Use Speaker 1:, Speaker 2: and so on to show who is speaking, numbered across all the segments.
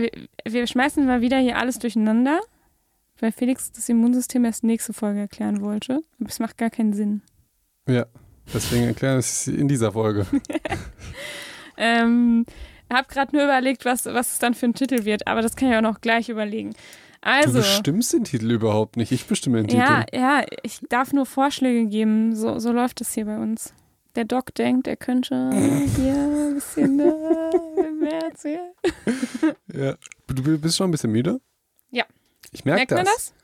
Speaker 1: wir, wir schmeißen mal wieder hier alles durcheinander, weil Felix das Immunsystem erst nächste Folge erklären wollte. Aber es macht gar keinen Sinn.
Speaker 2: Ja, deswegen erklären wir es in dieser Folge.
Speaker 1: ähm, habe gerade nur überlegt, was, was es dann für ein Titel wird, aber das kann ich auch noch gleich überlegen. Also,
Speaker 2: du bestimmst den Titel überhaupt nicht. Ich bestimme den
Speaker 1: ja,
Speaker 2: Titel.
Speaker 1: Ja, ich darf nur Vorschläge geben. So, so läuft es hier bei uns. Der Doc denkt, er könnte hier ein bisschen äh, mehr erzählen.
Speaker 2: Ja. Du bist schon ein bisschen müde?
Speaker 1: Ja.
Speaker 2: Ich merke
Speaker 1: Merkt
Speaker 2: das.
Speaker 1: man das?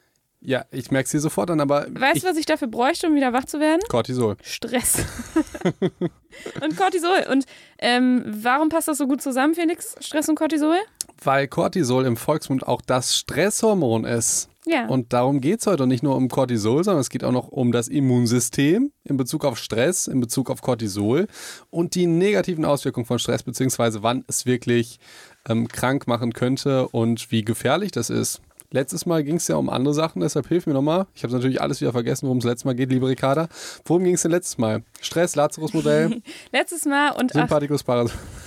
Speaker 2: Ja, ich merke es dir sofort an, aber.
Speaker 1: Weißt du, was ich dafür bräuchte, um wieder wach zu werden?
Speaker 2: Cortisol.
Speaker 1: Stress. und Cortisol. Und ähm, warum passt das so gut zusammen, Felix? Stress und Cortisol?
Speaker 2: Weil Cortisol im Volksmund auch das Stresshormon ist.
Speaker 1: Ja.
Speaker 2: Und darum geht es heute nicht nur um Cortisol, sondern es geht auch noch um das Immunsystem in Bezug auf Stress, in Bezug auf Cortisol und die negativen Auswirkungen von Stress, beziehungsweise wann es wirklich ähm, krank machen könnte und wie gefährlich das ist. Letztes Mal ging es ja um andere Sachen, deshalb hilf mir nochmal. Ich habe natürlich alles wieder vergessen, worum es letztes Mal geht, liebe Ricarda. Worum ging es denn letztes Mal? Stress, Lazarus-Modell,
Speaker 1: Letztes Mal und
Speaker 2: Sympathikus, Parasympathikus.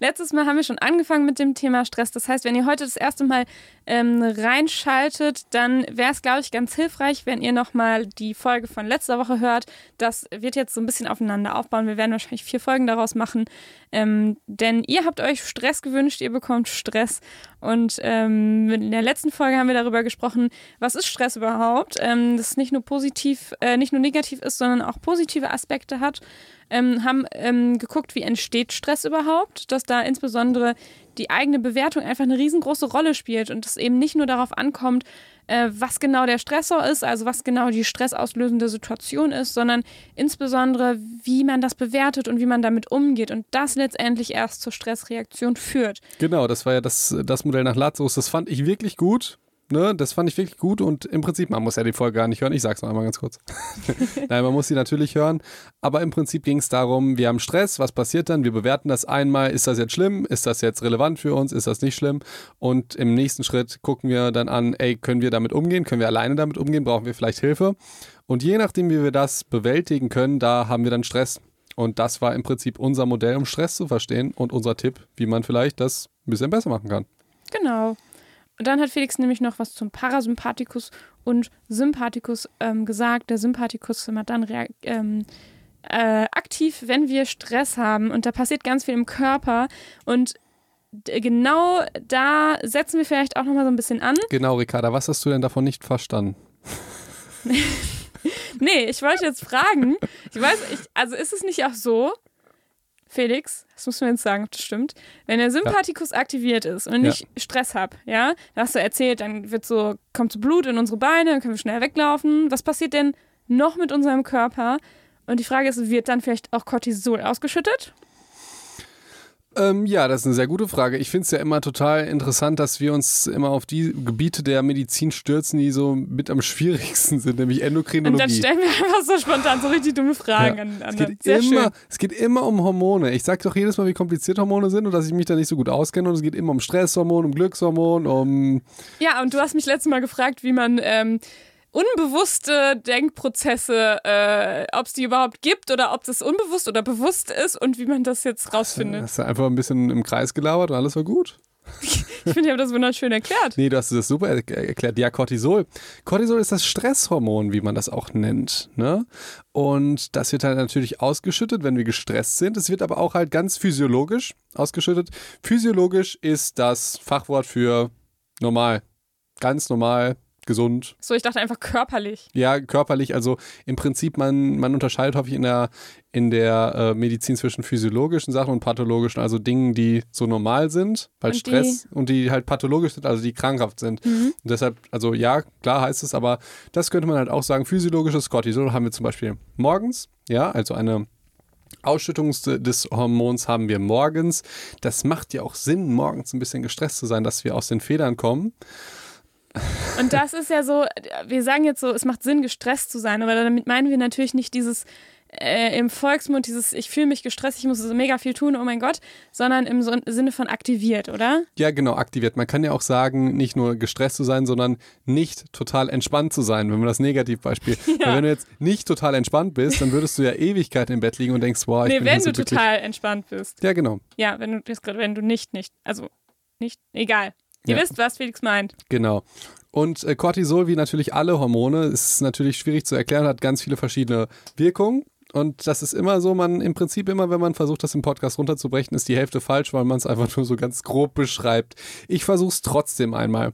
Speaker 1: Letztes Mal haben wir schon angefangen mit dem Thema Stress. Das heißt, wenn ihr heute das erste Mal ähm, reinschaltet, dann wäre es, glaube ich, ganz hilfreich, wenn ihr nochmal die Folge von letzter Woche hört. Das wird jetzt so ein bisschen aufeinander aufbauen. Wir werden wahrscheinlich vier Folgen daraus machen. Ähm, denn ihr habt euch Stress gewünscht, ihr bekommt Stress. Und ähm, in der letzten Folge haben wir darüber gesprochen, was ist Stress überhaupt? Ähm, dass es nicht nur positiv, äh, nicht nur negativ ist, sondern auch positive Aspekte hat. Ähm, haben ähm, geguckt, wie entsteht Stress überhaupt, dass da insbesondere die eigene Bewertung einfach eine riesengroße Rolle spielt und es eben nicht nur darauf ankommt, äh, was genau der Stressor ist, also was genau die stressauslösende Situation ist, sondern insbesondere, wie man das bewertet und wie man damit umgeht und das letztendlich erst zur Stressreaktion führt.
Speaker 2: Genau, das war ja das, das Modell nach Lazarus. Das fand ich wirklich gut. Ne, das fand ich wirklich gut und im Prinzip, man muss ja die Folge gar nicht hören, ich sag's noch einmal ganz kurz. Nein, man muss sie natürlich hören, aber im Prinzip ging es darum, wir haben Stress, was passiert dann? Wir bewerten das einmal, ist das jetzt schlimm, ist das jetzt relevant für uns, ist das nicht schlimm? Und im nächsten Schritt gucken wir dann an, ey, können wir damit umgehen, können wir alleine damit umgehen, brauchen wir vielleicht Hilfe? Und je nachdem, wie wir das bewältigen können, da haben wir dann Stress. Und das war im Prinzip unser Modell, um Stress zu verstehen und unser Tipp, wie man vielleicht das ein bisschen besser machen kann.
Speaker 1: Genau. Und dann hat Felix nämlich noch was zum Parasympathikus und Sympathikus ähm, gesagt. Der Sympathikus ist immer dann ähm, äh, aktiv, wenn wir Stress haben. Und da passiert ganz viel im Körper. Und genau da setzen wir vielleicht auch nochmal so ein bisschen an.
Speaker 2: Genau, Ricarda, was hast du denn davon nicht verstanden?
Speaker 1: Nee, ich wollte jetzt fragen. Ich weiß, ich, also ist es nicht auch so, Felix, das muss man jetzt sagen, ob das stimmt, wenn der Sympathikus aktiviert ist und ich Stress habe, ja, da hast du erzählt, dann wird so, kommt so Blut in unsere Beine, dann können wir schnell weglaufen. Was passiert denn noch mit unserem Körper? Und die Frage ist, wird dann vielleicht auch Cortisol ausgeschüttet?
Speaker 2: Ähm, ja, das ist eine sehr gute Frage. Ich finde es ja immer total interessant, dass wir uns immer auf die Gebiete der Medizin stürzen, die so mit am schwierigsten sind, nämlich Endokrinologie.
Speaker 1: Und dann stellen wir einfach so spontan so richtig dumme Fragen
Speaker 2: Ja.
Speaker 1: an. an
Speaker 2: Es geht,
Speaker 1: Sehr
Speaker 2: immer,
Speaker 1: schön.
Speaker 2: es geht immer um Hormone. Ich sage doch jedes Mal, wie kompliziert Hormone sind und dass ich mich da nicht so gut auskenne. Und es geht immer um Stresshormon, um Glückshormon, um.
Speaker 1: Ja, und du hast mich letztes Mal gefragt, wie man ähm, unbewusste Denkprozesse, äh, ob es die überhaupt gibt oder ob das unbewusst oder bewusst ist und wie man das jetzt rausfindet.
Speaker 2: Hast du einfach ein bisschen im Kreis gelabert und alles war gut.
Speaker 1: Ich finde, ich habe das wunderschön erklärt.
Speaker 2: Nee, du hast das super er erklärt. Ja, Cortisol. Cortisol ist das Stresshormon, wie man das auch nennt. Ne? Und das wird halt natürlich ausgeschüttet, wenn wir gestresst sind. Es wird aber auch halt ganz physiologisch ausgeschüttet. Physiologisch ist das Fachwort für normal. Ganz normal, gesund.
Speaker 1: So, ich dachte einfach körperlich.
Speaker 2: Ja, körperlich. Also im Prinzip, man, man unterscheidet häufig in der, in der äh, Medizin zwischen physiologischen Sachen und pathologischen, also Dingen, die so normal sind, weil
Speaker 1: Und die-
Speaker 2: Stress und die halt pathologisch sind, also die krankhaft sind. Und deshalb, also ja, klar heißt es, aber das könnte man halt auch sagen, physiologisches Cortisol haben wir zum Beispiel morgens, ja, also eine Ausschüttung des Hormons haben wir morgens. Das macht ja auch Sinn, morgens ein bisschen gestresst zu sein, dass wir aus den Federn kommen.
Speaker 1: Und das ist ja so, wir sagen jetzt so, es macht Sinn, gestresst zu sein, aber damit meinen wir natürlich nicht dieses äh, im Volksmund, dieses ich fühle mich gestresst, ich muss so mega viel tun, oh mein Gott, sondern im so Sinne von aktiviert, oder?
Speaker 2: Ja, genau, aktiviert. Man kann ja auch sagen, nicht nur gestresst zu sein, sondern nicht total entspannt zu sein, wenn man das Negativbeispiel. Weil wenn du jetzt nicht total entspannt bist, dann würdest du ja Ewigkeit im Bett liegen und denkst, boah, ich
Speaker 1: Nee,
Speaker 2: bin
Speaker 1: wenn
Speaker 2: so
Speaker 1: du
Speaker 2: glücklich.
Speaker 1: total entspannt bist.
Speaker 2: Ja, genau.
Speaker 1: Ja, wenn du wenn du nicht, nicht, also nicht? Egal. Ihr
Speaker 2: Ja.
Speaker 1: wisst, was Felix meint.
Speaker 2: Genau. Und äh, Cortisol, wie natürlich alle Hormone, ist natürlich schwierig zu erklären, hat ganz viele verschiedene Wirkungen. Und das ist immer so, man im Prinzip immer, wenn man versucht, das im Podcast runterzubrechen, ist die Hälfte falsch, weil man es einfach nur so ganz grob beschreibt. Ich versuche es trotzdem einmal.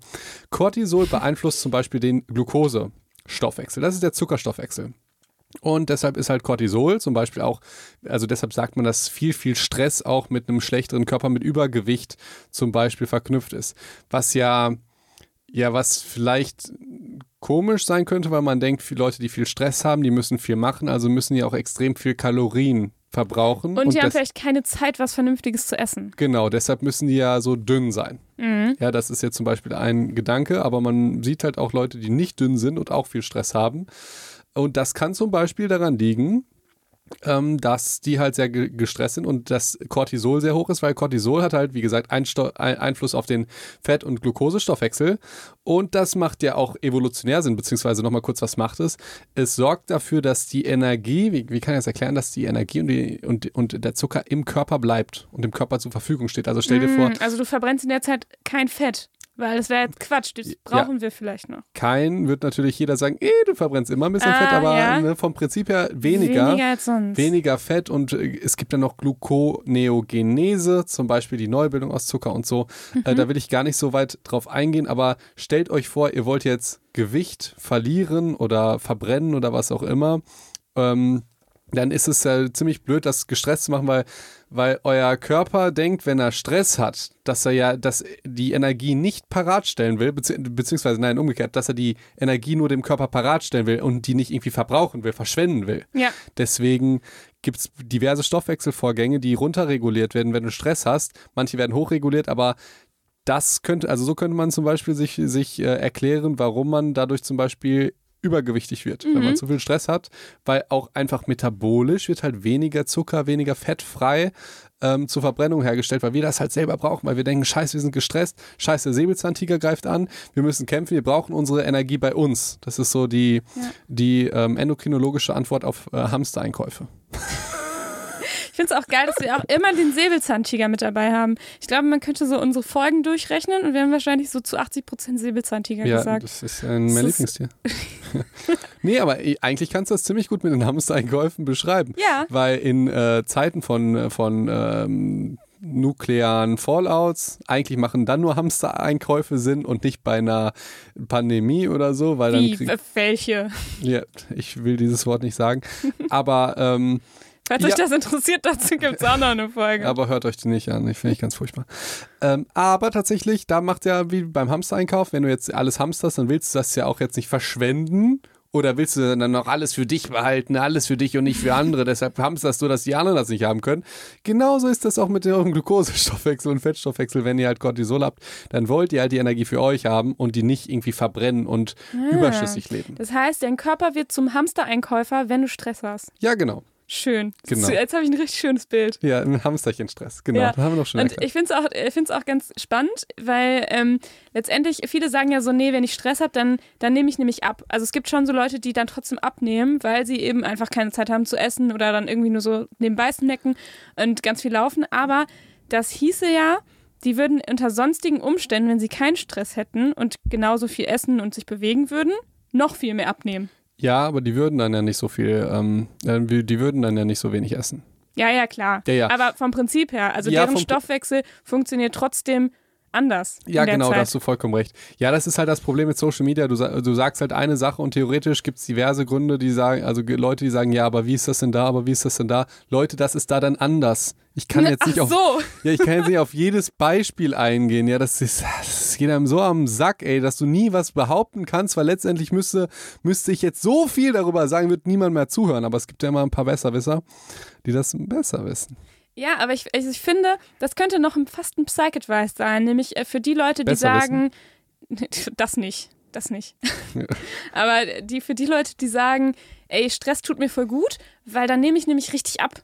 Speaker 2: Cortisol beeinflusst zum Beispiel den Glukosestoffwechsel. Das ist der Zuckerstoffwechsel. Und deshalb ist halt Cortisol zum Beispiel auch, also deshalb sagt man, dass viel, viel Stress auch mit einem schlechteren Körper, mit Übergewicht zum Beispiel verknüpft ist. Was ja, ja, was vielleicht komisch sein könnte, weil man denkt, viele Leute, die viel Stress haben, die müssen viel machen, also müssen ja auch extrem viel Kalorien verbrauchen.
Speaker 1: Und, die haben
Speaker 2: das-
Speaker 1: vielleicht keine Zeit, was Vernünftiges zu essen.
Speaker 2: Genau, deshalb müssen die ja so dünn sein.
Speaker 1: Mhm.
Speaker 2: Ja, das ist jetzt zum Beispiel ein Gedanke, aber man sieht halt auch Leute, die nicht dünn sind und auch viel Stress haben. Und das kann zum Beispiel daran liegen, ähm, dass die halt sehr ge gestresst sind und das Cortisol sehr hoch ist, weil Cortisol hat halt, wie gesagt, Einsto ein Einfluss auf den Fett- und Glukosestoffwechsel. Und das macht ja auch evolutionär Sinn, beziehungsweise nochmal kurz, was macht es? Es sorgt dafür, dass die Energie, wie, wie kann ich das erklären, dass die Energie und, die, und, und der Zucker im Körper bleibt und dem Körper zur Verfügung steht. Also stell dir vor,
Speaker 1: Mm, Also du verbrennst in der Zeit kein Fett, weil das wäre jetzt Quatsch. Das brauchen wir vielleicht noch.
Speaker 2: kein wird natürlich jeder sagen, eh, du verbrennst immer ein bisschen
Speaker 1: Ah,
Speaker 2: Fett, aber
Speaker 1: ja.
Speaker 2: ne, vom Prinzip her weniger.
Speaker 1: Weniger als sonst.
Speaker 2: Weniger Fett und äh, es gibt dann noch Gluconeogenese, zum Beispiel die Neubildung aus Zucker und so. Äh,
Speaker 1: Mhm.
Speaker 2: da will ich gar nicht so weit drauf eingehen, aber stellt euch vor, ihr wollt jetzt Gewicht verlieren oder verbrennen oder was auch immer. Ähm, dann ist es ja ziemlich blöd, das gestresst zu machen, weil, weil euer Körper denkt, wenn er Stress hat, dass er ja dass die Energie nicht parat stellen will, bezieh beziehungsweise nein, umgekehrt, dass er die Energie nur dem Körper parat stellen will und die nicht irgendwie verbrauchen will, verschwenden will.
Speaker 1: Ja.
Speaker 2: Deswegen gibt es diverse Stoffwechselvorgänge, die runterreguliert werden, wenn du Stress hast. Manche werden hochreguliert, aber das könnte, also so könnte man zum Beispiel sich, sich äh, erklären, warum man dadurch zum Beispiel übergewichtig wird, wenn man zu viel Stress hat, weil auch einfach metabolisch wird halt weniger Zucker, weniger Fett frei ähm, zur Verbrennung hergestellt, weil wir das halt selber brauchen, weil wir denken, scheiße, wir sind gestresst, scheiße, der Säbelzahntiger greift an, wir müssen kämpfen, wir brauchen unsere Energie bei uns. Das ist so die,
Speaker 1: Ja.
Speaker 2: die ähm, endokrinologische Antwort auf äh, Hamstereinkäufe.
Speaker 1: Ich finde es auch geil, dass wir auch immer den Säbelzahntiger mit dabei haben. Ich glaube, man könnte so unsere Folgen durchrechnen und wir haben wahrscheinlich so zu 80 Prozent Säbelzahntiger
Speaker 2: Ja,
Speaker 1: gesagt.
Speaker 2: das ist ein mein
Speaker 1: Das ist-
Speaker 2: Lieblingstier. nee, aber eigentlich kannst du das ziemlich gut mit den Hamstereinkäufen beschreiben.
Speaker 1: Ja.
Speaker 2: Weil in äh, Zeiten von, von ähm, nuklearen Fallouts eigentlich machen dann nur Hamstereinkäufe Sinn und nicht bei einer Pandemie oder so, weil
Speaker 1: Wie,
Speaker 2: dann krieg,
Speaker 1: äh, welche?
Speaker 2: ja, ich will dieses Wort nicht sagen, aber ähm,
Speaker 1: Falls
Speaker 2: Ja.
Speaker 1: euch das interessiert, dazu gibt es auch noch eine Folge.
Speaker 2: Aber hört euch die nicht an, ich finde ich ganz furchtbar. Ähm, aber tatsächlich, da macht ja wie beim Hamstereinkauf, wenn du jetzt alles hamsterst, dann willst du das ja auch jetzt nicht verschwenden. Oder willst du dann noch alles für dich behalten, alles für dich und nicht für andere? Deshalb hamsterst du, dass die anderen das nicht haben können. Genauso ist das auch mit eurem Glukosestoffwechsel und Fettstoffwechsel. Wenn ihr halt Cortisol habt, dann wollt ihr halt die Energie für euch haben und die nicht irgendwie verbrennen und
Speaker 1: Ah.
Speaker 2: überschüssig leben.
Speaker 1: Das heißt, dein Körper wird zum Hamstereinkäufer, wenn du Stress hast.
Speaker 2: Ja, genau.
Speaker 1: Schön.
Speaker 2: Genau.
Speaker 1: Jetzt habe ich ein richtig schönes Bild.
Speaker 2: Ja, ein Hamsterchen-Stress. Genau,
Speaker 1: Ja.
Speaker 2: haben wir doch schon
Speaker 1: Und
Speaker 2: erklärt.
Speaker 1: ich finde es auch, ich find's auch ganz spannend, weil ähm, letztendlich viele sagen ja so, nee, wenn ich Stress habe, dann, dann nehme ich nämlich ab. Also es gibt schon so Leute, die dann trotzdem abnehmen, weil sie eben einfach keine Zeit haben zu essen oder dann irgendwie nur so nebenbei snacken und ganz viel laufen. Aber das hieße ja, die würden unter sonstigen Umständen, wenn sie keinen Stress hätten und genauso viel essen und sich bewegen würden, noch viel mehr abnehmen.
Speaker 2: Ja, aber die würden dann ja nicht so viel, ähm, äh, die würden dann ja nicht so wenig essen.
Speaker 1: Ja, ja, klar.
Speaker 2: Ja, ja.
Speaker 1: Aber vom Prinzip her, also
Speaker 2: Ja,
Speaker 1: deren Stoffwechsel funktioniert trotzdem anders.
Speaker 2: Ja, genau, da
Speaker 1: Zeit.
Speaker 2: hast du vollkommen recht. Ja, das ist halt das Problem mit Social Media. Du, du sagst halt eine Sache und theoretisch gibt es diverse Gründe, die sagen, also Leute, die sagen, ja, aber wie ist das denn da, aber wie ist das denn da? Leute, das ist da dann anders. Ich kann jetzt nicht
Speaker 1: Ach
Speaker 2: auf,
Speaker 1: so.
Speaker 2: ja, ich kann jetzt nicht auf jedes Beispiel eingehen. Ja, das ist, das geht einem so am Sack, ey, dass du nie was behaupten kannst, weil letztendlich müsste, müsste ich jetzt so viel darüber sagen, wird niemand mehr zuhören. Aber es gibt ja immer ein paar Besserwisser, die das besser wissen.
Speaker 1: Ja, aber ich, ich, ich finde, das könnte noch fast ein Psych-Advice sein, nämlich äh, für die Leute, die
Speaker 2: Besser
Speaker 1: sagen, das nicht, das nicht.
Speaker 2: Ja.
Speaker 1: aber die für die Leute, die sagen, ey, Stress tut mir voll gut, weil dann nehme ich nämlich richtig ab.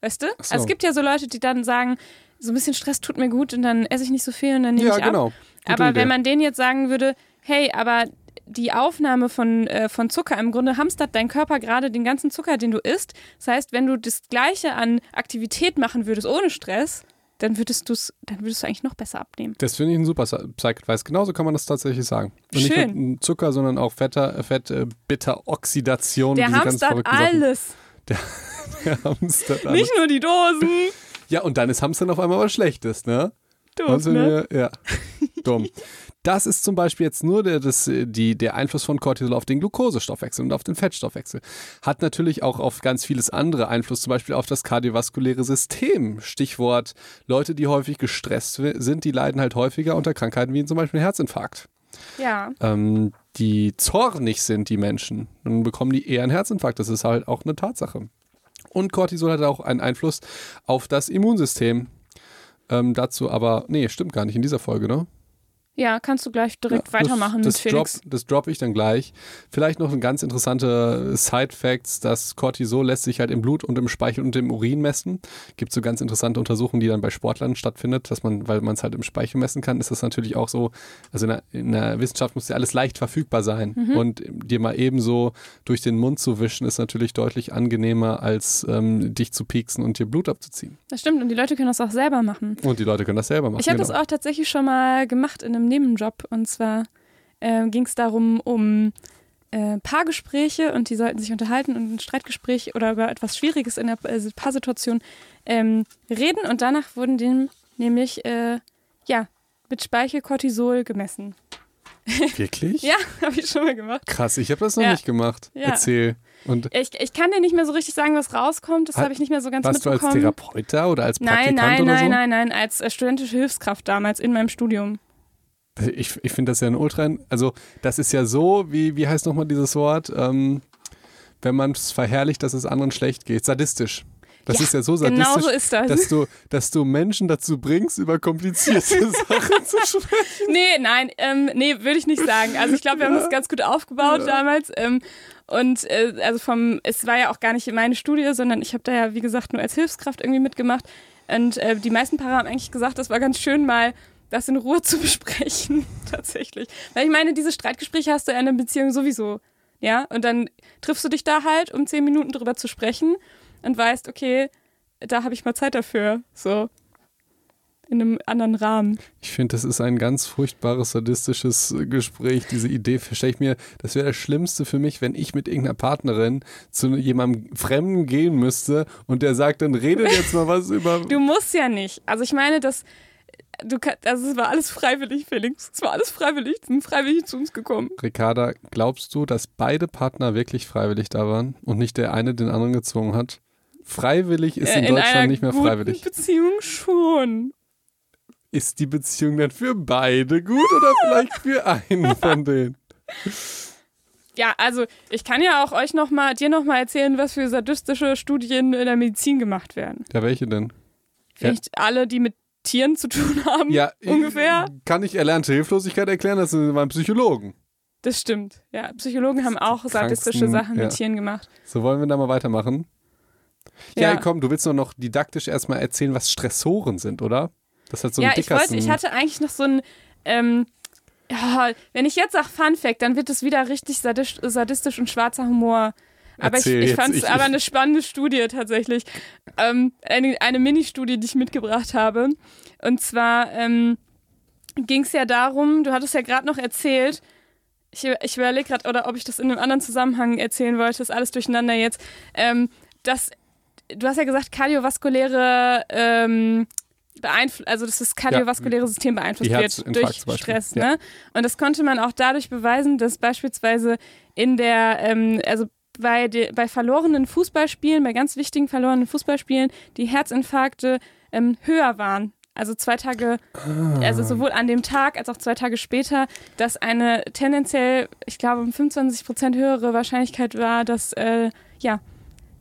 Speaker 1: Weißt du?
Speaker 2: So.
Speaker 1: Also es gibt ja so Leute, die dann sagen, so ein bisschen Stress tut mir gut und dann esse ich nicht so viel und dann nehme
Speaker 2: Ja,
Speaker 1: ich ab.
Speaker 2: genau. Gute
Speaker 1: aber
Speaker 2: Idee.
Speaker 1: wenn man denen jetzt sagen würde, hey, aber die Aufnahme von, äh, von Zucker, im Grunde hamstert dein Körper gerade den ganzen Zucker, den du isst. Das heißt, wenn du das Gleiche an Aktivität machen würdest ohne Stress, dann würdest, du's, dann würdest du eigentlich noch besser abnehmen.
Speaker 2: Das finde ich ein super Psych-Advice. Genauso kann man das tatsächlich sagen. Und
Speaker 1: Schön.
Speaker 2: nicht nur Zucker, sondern auch Fetter, Fett, äh, Bitter-Oxidation.
Speaker 1: Der
Speaker 2: diese ganz
Speaker 1: Hamster hat
Speaker 2: verrückten Sachen.
Speaker 1: alles.
Speaker 2: Der Hamster hat alles.
Speaker 1: Nicht nur die Dosen.
Speaker 2: Ja, und dann ist Hamstern auf einmal was Schlechtes, ne?
Speaker 1: Doof, ne?
Speaker 2: Ja, dumm. Das ist zum Beispiel jetzt nur der, das, die, der Einfluss von Cortisol auf den Glukosestoffwechsel und auf den Fettstoffwechsel. Hat natürlich auch auf ganz vieles andere Einfluss, zum Beispiel auf das kardiovaskuläre System. Stichwort Leute, die häufig gestresst sind, die leiden halt häufiger unter Krankheiten wie zum Beispiel Herzinfarkt.
Speaker 1: Ja.
Speaker 2: Ähm, die zornig sind, die Menschen, dann bekommen die eher einen Herzinfarkt. Das ist halt auch eine Tatsache. Und Cortisol hat auch einen Einfluss auf das Immunsystem. Ähm, dazu aber, nee, stimmt gar nicht in dieser Folge, ne?
Speaker 1: Ja, kannst du gleich direkt
Speaker 2: Ja,
Speaker 1: weitermachen
Speaker 2: das, das
Speaker 1: mit Felix.
Speaker 2: Drop, das droppe ich dann gleich. Vielleicht noch ein ganz interessanter Side-Facts, dass Cortisol lässt sich halt im Blut und im Speichel und im Urin messen. Gibt so ganz interessante Untersuchungen, die dann bei Sportlern stattfindet, dass man, weil man es halt im Speichel messen kann, ist das natürlich auch so, also in der, in der Wissenschaft muss ja alles leicht verfügbar sein.
Speaker 1: Mhm.
Speaker 2: Und dir mal ebenso durch den Mund zu wischen, ist natürlich deutlich angenehmer, als ähm, dich zu pieksen und dir Blut abzuziehen.
Speaker 1: Das stimmt, und die Leute können das auch selber machen.
Speaker 2: Und die Leute können das selber machen.
Speaker 1: Ich habe
Speaker 2: genau.
Speaker 1: das auch tatsächlich schon mal gemacht in einem Nebenjob. Und zwar äh, ging es darum, um äh, Paargespräche und die sollten sich unterhalten und ein Streitgespräch oder über etwas Schwieriges in der äh, Paarsituation ähm, reden. Und danach wurden dem nämlich äh, ja, mit Speichel Cortisol gemessen.
Speaker 2: Wirklich?
Speaker 1: Ja, habe ich schon mal gemacht.
Speaker 2: Krass, ich habe das noch
Speaker 1: Ja.
Speaker 2: nicht gemacht.
Speaker 1: Ja.
Speaker 2: Erzähl. Und
Speaker 1: Ich, ich kann dir nicht mehr so richtig sagen, was rauskommt. Das habe ich nicht mehr so ganz
Speaker 2: warst du als
Speaker 1: mitbekommen.
Speaker 2: Therapeut da oder als
Speaker 1: Nein,
Speaker 2: Praktikant
Speaker 1: nein,
Speaker 2: oder
Speaker 1: nein,
Speaker 2: so?
Speaker 1: nein, nein, als äh, studentische Hilfskraft damals in meinem Studium.
Speaker 2: Ich, ich finde das ja ein Ultra. Also, das ist ja so, wie, wie heißt nochmal dieses Wort? Ähm, wenn man es verherrlicht, dass es anderen schlecht geht. Sadistisch. Das
Speaker 1: Ja,
Speaker 2: ist ja so
Speaker 1: Genau
Speaker 2: sadistisch,
Speaker 1: so ist das.
Speaker 2: dass, du, dass du Menschen dazu bringst, über komplizierte Sachen zu sprechen.
Speaker 1: Nee, nein, ähm, nee, würde ich nicht sagen. Also ich glaube, wir haben das ganz gut aufgebaut damals. Ähm, und äh, also vom, es war ja auch gar nicht meine Studie, sondern ich habe da ja, wie gesagt, nur als Hilfskraft irgendwie mitgemacht. Und äh, die meisten Paare haben eigentlich gesagt, das war ganz schön mal das in Ruhe zu besprechen, tatsächlich. Weil ich meine, diese Streitgespräche hast du ja in einer Beziehung sowieso. Ja, und dann triffst du dich da halt, um zehn Minuten drüber zu sprechen und weißt, okay, da habe ich mal Zeit dafür. So. In einem anderen Rahmen.
Speaker 2: Ich finde, das ist ein ganz furchtbares, sadistisches Gespräch. Diese Idee verstehe ich mir. Das wäre das Schlimmste für mich, wenn ich mit irgendeiner Partnerin zu jemandem Fremden gehen müsste und der sagt, dann redet jetzt mal was über.
Speaker 1: Du musst ja nicht. Also ich meine, das du kann, also es war alles freiwillig, Felix. Es war alles freiwillig. Die sind freiwillig zu uns gekommen.
Speaker 2: Ricarda, glaubst du, dass beide Partner wirklich freiwillig da waren und nicht der eine den anderen gezwungen hat? Freiwillig ist
Speaker 1: Äh,
Speaker 2: in, Deutschland nicht mehr
Speaker 1: guten
Speaker 2: freiwillig.
Speaker 1: Beziehung schon.
Speaker 2: Ist die Beziehung dann für beide gut oder vielleicht für einen von denen?
Speaker 1: Ja, also ich kann ja auch euch noch mal, dir noch mal erzählen, was für sadistische Studien in der Medizin gemacht werden.
Speaker 2: Ja, welche denn? Ja.
Speaker 1: Vielleicht alle, die mit Tieren zu tun haben,
Speaker 2: Ja,
Speaker 1: ungefähr.
Speaker 2: Kann ich erlernte Hilflosigkeit erklären? Das sind beim Psychologen.
Speaker 1: Das stimmt. Ja, Psychologen haben auch sadistische Sachen mit
Speaker 2: ja.
Speaker 1: Tieren gemacht.
Speaker 2: So, wollen wir da mal weitermachen? Ja,
Speaker 1: Ja.
Speaker 2: komm, du willst nur noch didaktisch erstmal erzählen, was Stressoren sind, oder? Das hat so
Speaker 1: ja, ich wollte, ich hatte eigentlich noch so ein, ähm, ja, wenn ich jetzt sage Fun Fact, dann wird es wieder richtig sadisch, sadistisch und schwarzer Humor. Aber ich, ich fand es aber eine spannende Studie tatsächlich. Ähm, eine eine Mini-Studie, die ich mitgebracht habe. Und zwar ähm, ging es ja darum, du hattest ja gerade noch erzählt, ich, ich überlege gerade, oder ob ich das in einem anderen Zusammenhang erzählen wollte, ist alles durcheinander jetzt, ähm, dass du hast ja gesagt, kardiovaskuläre ähm, also dass das kardiovaskuläre System beeinflusst wird durch Stress.
Speaker 2: ja.
Speaker 1: Ne? Und das konnte man auch dadurch beweisen, dass beispielsweise in der, ähm, also bei, de, bei verlorenen Fußballspielen, bei ganz wichtigen verlorenen Fußballspielen, die Herzinfarkte ähm, höher waren. Also zwei Tage,
Speaker 2: Ah.
Speaker 1: also sowohl an dem Tag als auch zwei Tage später, dass eine tendenziell, ich glaube, um 25 Prozent höhere Wahrscheinlichkeit war, dass äh, ja,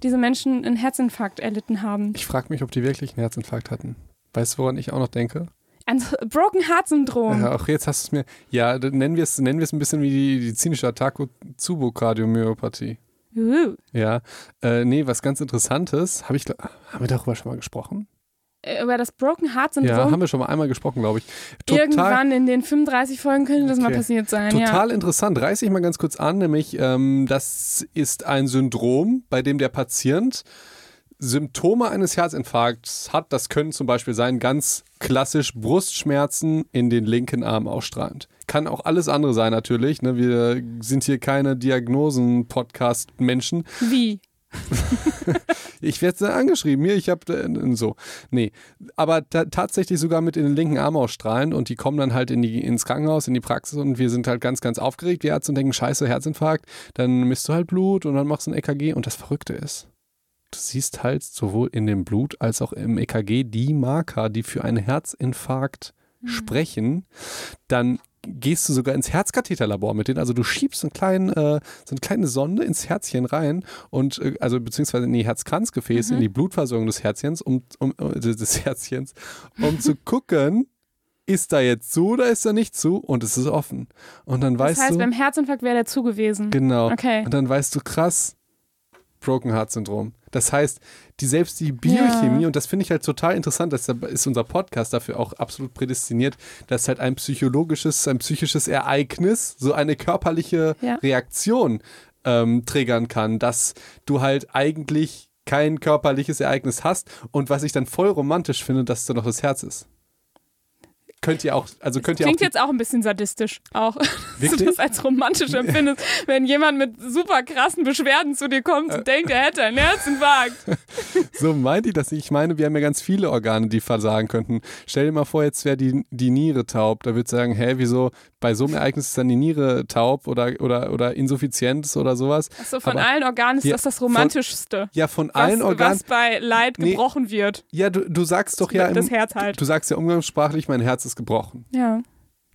Speaker 1: diese Menschen einen Herzinfarkt erlitten haben.
Speaker 2: Ich frage mich, ob die wirklich einen Herzinfarkt hatten. Weißt du, woran ich auch noch denke?
Speaker 1: Ein Broken Heart Syndrom.
Speaker 2: Ja, auch jetzt hast du es mir. Ja, nennen wir es nennen wir es ein bisschen wie die, die zynische Ja, äh, nee, was ganz Interessantes. Hab ich, haben wir darüber schon mal gesprochen?
Speaker 1: Äh, Über das Broken Heart Syndrom.
Speaker 2: Ja, haben wir schon mal einmal gesprochen, glaube ich. Total,
Speaker 1: Irgendwann in den 35 Folgen könnte das mal
Speaker 2: Okay.
Speaker 1: passiert sein.
Speaker 2: Total interessant. Reiße ich mal ganz kurz an, nämlich ähm, das ist ein Syndrom, bei dem der Patient Symptome eines Herzinfarkts hat, das können zum Beispiel sein, ganz klassisch Brustschmerzen in den linken Arm ausstrahlend. Kann auch alles andere sein natürlich. Ne? Wir sind hier keine Diagnosen-Podcast-Menschen.
Speaker 1: Wie?
Speaker 2: ich werde angeschrieben. Hier, ich habe äh, so. Nee. Aber tatsächlich sogar mit in den linken Arm ausstrahlen und die kommen dann halt in die, ins Krankenhaus, in die Praxis und wir sind halt ganz, ganz aufgeregt, wie Ärzte und denken, scheiße, Herzinfarkt. Dann misst du halt Blut und dann machst du ein EKG und das Verrückte ist, du siehst halt sowohl in dem Blut als auch im EKG die Marker, die für einen Herzinfarkt mhm. sprechen. Dann gehst du sogar ins Herzkatheterlabor mit denen. Also du schiebst einen kleinen, äh, so eine kleine Sonde ins Herzchen rein und äh, also beziehungsweise in die Herzkranzgefäße, mhm. in die Blutversorgung des Herzchens, um, um äh, des Herzchens, um zu gucken, ist da jetzt zu oder ist da nicht zu? Und es ist offen. Und dann weißt du. Das heißt,
Speaker 1: du, beim Herzinfarkt wäre der zu gewesen.
Speaker 2: Genau.
Speaker 1: Okay.
Speaker 2: Und dann weißt du, krass, Broken Heart Syndrom. Das heißt, die selbst die Biochemie, ja. und das finde ich halt total interessant, das ist unser Podcast dafür auch absolut prädestiniert, dass halt ein psychologisches, ein psychisches Ereignis so eine körperliche ja. Reaktion ähm, triggern kann, dass du halt eigentlich kein körperliches Ereignis hast und was ich dann voll romantisch finde, dass da noch das Herz ist könnt ihr auch, also könnt ihr
Speaker 1: Klingt
Speaker 2: auch
Speaker 1: jetzt auch ein bisschen sadistisch, auch, dass du das als romantisch empfindest, wenn jemand mit super krassen Beschwerden zu dir kommt und denkt, er hätte einen Herzinfarkt.
Speaker 2: so meint ich das nicht. Ich meine, wir haben ja ganz viele Organe, die versagen könnten. Stell dir mal vor, jetzt wäre die, die Niere taub. Da würde sagen, hä, wieso bei so einem Ereignis ist dann die Niere taub oder, oder, oder insuffizient oder sowas.
Speaker 1: Achso, von Aber allen Organen ist ja, das das romantischste.
Speaker 2: Von, ja, von was, allen Organen.
Speaker 1: Was bei Leid nee, gebrochen wird.
Speaker 2: Ja, du, du sagst doch ja.
Speaker 1: Das im, Herz halt.
Speaker 2: Du sagst ja umgangssprachlich, mein Herz ist gebrochen.
Speaker 1: Ja.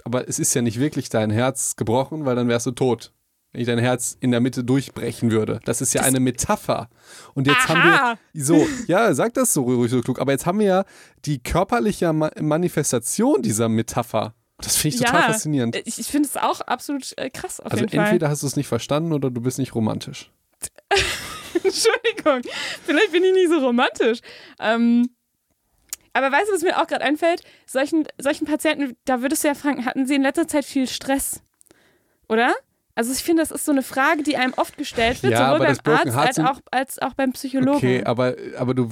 Speaker 2: Aber es ist ja nicht wirklich dein Herz gebrochen, weil dann wärst du tot. Wenn ich dein Herz in der Mitte durchbrechen würde. Das ist ja das eine Metapher. Und jetzt Aha. haben wir so, ja, sag das so ruhig so klug, aber jetzt haben wir ja die körperliche Manifestation dieser Metapher. Das finde ich total ja, faszinierend.
Speaker 1: Ich, ich finde es auch absolut äh, krass.
Speaker 2: also entweder hast du es nicht verstanden oder du bist nicht romantisch.
Speaker 1: Entschuldigung, vielleicht bin ich nicht so romantisch. Ähm, aber weißt du, was mir auch gerade einfällt? Solchen, solchen Patienten, da würdest du ja fragen, hatten sie in letzter Zeit viel Stress? Oder? Also ich finde, das ist so eine Frage, die einem oft gestellt wird, ja, sowohl beim Arzt als auch, als auch beim Psychologen.
Speaker 2: Okay, aber, aber du,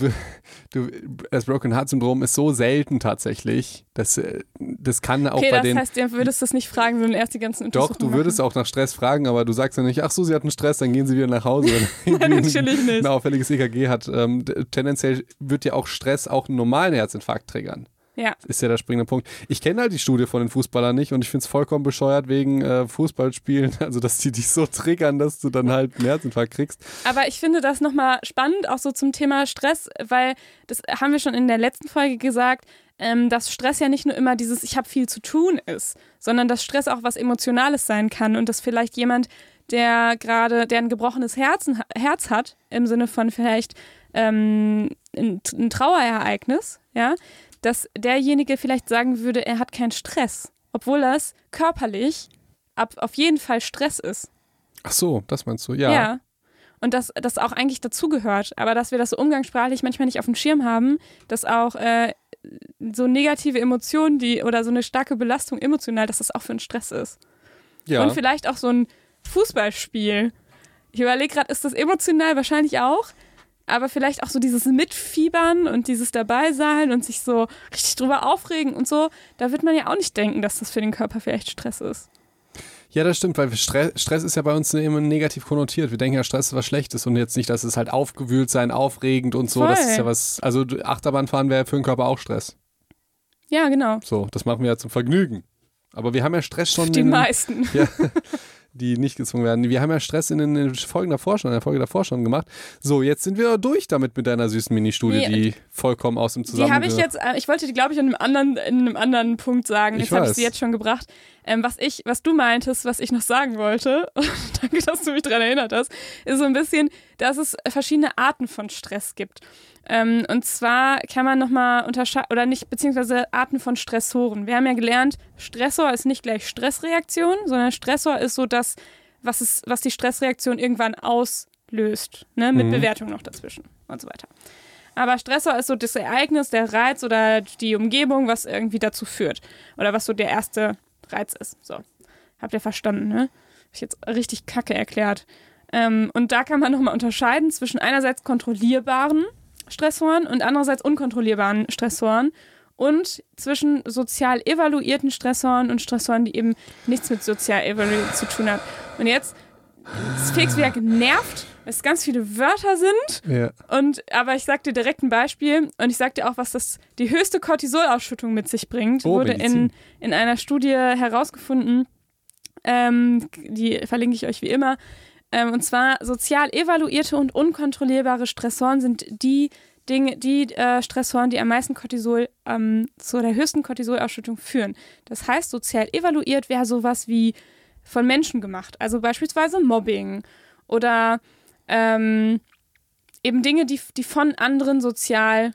Speaker 2: du, das Broken Heart Syndrom ist so selten tatsächlich. Das, äh, das kann auch
Speaker 1: okay,
Speaker 2: bei den...
Speaker 1: Okay, das heißt, du würdest das nicht fragen, sondern erst die ganzen Untersuchungen
Speaker 2: Doch, du würdest
Speaker 1: machen.
Speaker 2: auch nach Stress fragen, aber du sagst ja nicht, ach so, sie hatten Stress, dann gehen sie wieder nach Hause.
Speaker 1: Nein, natürlich nicht.
Speaker 2: Ein auffälliges EKG hat. Ähm, tendenziell wird ja auch Stress auch einen normalen Herzinfarkt triggern.
Speaker 1: Ja.
Speaker 2: Ist ja der springende Punkt. Ich kenne halt die Studie von den Fußballern nicht und ich finde es vollkommen bescheuert wegen äh, Fußballspielen, also dass die dich so triggern, dass du dann halt einen Herzinfarkt kriegst.
Speaker 1: Aber ich finde das nochmal spannend, auch so zum Thema Stress, weil das haben wir schon in der letzten Folge gesagt, ähm, dass Stress ja nicht nur immer dieses Ich habe viel zu tun ist, sondern dass Stress auch was Emotionales sein kann und dass vielleicht jemand, der gerade, der ein gebrochenes Herzen, Herz hat, im Sinne von vielleicht ähm, ein, ein Trauerereignis, ja, dass derjenige vielleicht sagen würde, er hat keinen Stress, obwohl das körperlich ab, auf jeden Fall Stress ist.
Speaker 2: Ach so, das meinst du, ja.
Speaker 1: Ja. Und dass das auch eigentlich dazugehört, aber dass wir das so umgangssprachlich manchmal nicht auf dem Schirm haben, dass auch äh, so negative Emotionen, die oder so eine starke Belastung emotional, dass das auch für einen Stress ist. Ja. Und vielleicht auch so ein Fußballspiel. Ich überlege gerade, ist das emotional wahrscheinlich auch, aber vielleicht auch so dieses Mitfiebern und dieses Dabeisein und sich so richtig drüber aufregen und so, da wird man ja auch nicht denken, dass das für den Körper vielleicht Stress ist.
Speaker 2: Ja, das stimmt, weil Stress, Stress ist ja bei uns immer negativ konnotiert. Wir denken ja, Stress ist was Schlechtes und jetzt nicht, dass es halt aufgewühlt sein, aufregend und so. Voll. Das ist ja was, also Achterbahnfahren wäre für den Körper auch Stress.
Speaker 1: Ja, genau.
Speaker 2: So, das machen wir ja zum Vergnügen. Aber wir haben ja Stress schon.
Speaker 1: Die meisten.
Speaker 2: Ja, die nicht gezwungen werden. Wir haben ja Stress in den Folgen davor schon, in der Folge davor schon gemacht. So, jetzt sind wir durch damit mit deiner süßen Mini-Studie, nee, die vollkommen aus dem Zusammenhang.
Speaker 1: Die habe ich jetzt, äh, ich wollte die, glaube ich, in einem anderen, in einem anderen Punkt sagen. Jetzt habe ich sie jetzt schon gebracht. Ähm, was ich, was du meintest, was ich noch sagen wollte, danke, dass du mich daran erinnert hast, ist so ein bisschen, dass es verschiedene Arten von Stress gibt. Ähm, und zwar kann man nochmal unterscheiden, oder nicht, beziehungsweise Arten von Stressoren. Wir haben ja gelernt, Stressor ist nicht gleich Stressreaktion, sondern Stressor ist so das, was, es, was die Stressreaktion irgendwann auslöst, ne? mit mhm. Bewertung noch dazwischen und so weiter. Aber Stressor ist so das Ereignis, der Reiz oder die Umgebung, was irgendwie dazu führt. Oder was so der erste Reiz ist. So. Habt ihr verstanden, ne? Hab ich jetzt richtig kacke erklärt. Ähm, und da kann man nochmal unterscheiden zwischen einerseits kontrollierbaren Stressoren und andererseits unkontrollierbaren Stressoren und zwischen sozial evaluierten Stressoren und Stressoren, die eben nichts mit sozial evaluiert zu tun haben. Und jetzt ist Felix wieder genervt, es ganz viele Wörter sind.
Speaker 2: Ja.
Speaker 1: Und, aber ich sag dir direkt ein Beispiel und ich sag dir auch, was das die höchste Cortisolausschüttung mit sich bringt.
Speaker 2: Oh,
Speaker 1: wurde in, in einer Studie herausgefunden. Ähm, die verlinke ich euch wie immer. Ähm, und zwar sozial evaluierte und unkontrollierbare Stressoren sind die Dinge, die äh, Stressoren, die am meisten Cortisol ähm, zu der höchsten Cortisolausschüttung führen. Das heißt, sozial evaluiert wäre sowas wie von Menschen gemacht. Also beispielsweise Mobbing oder ähm, eben Dinge, die, die von anderen sozial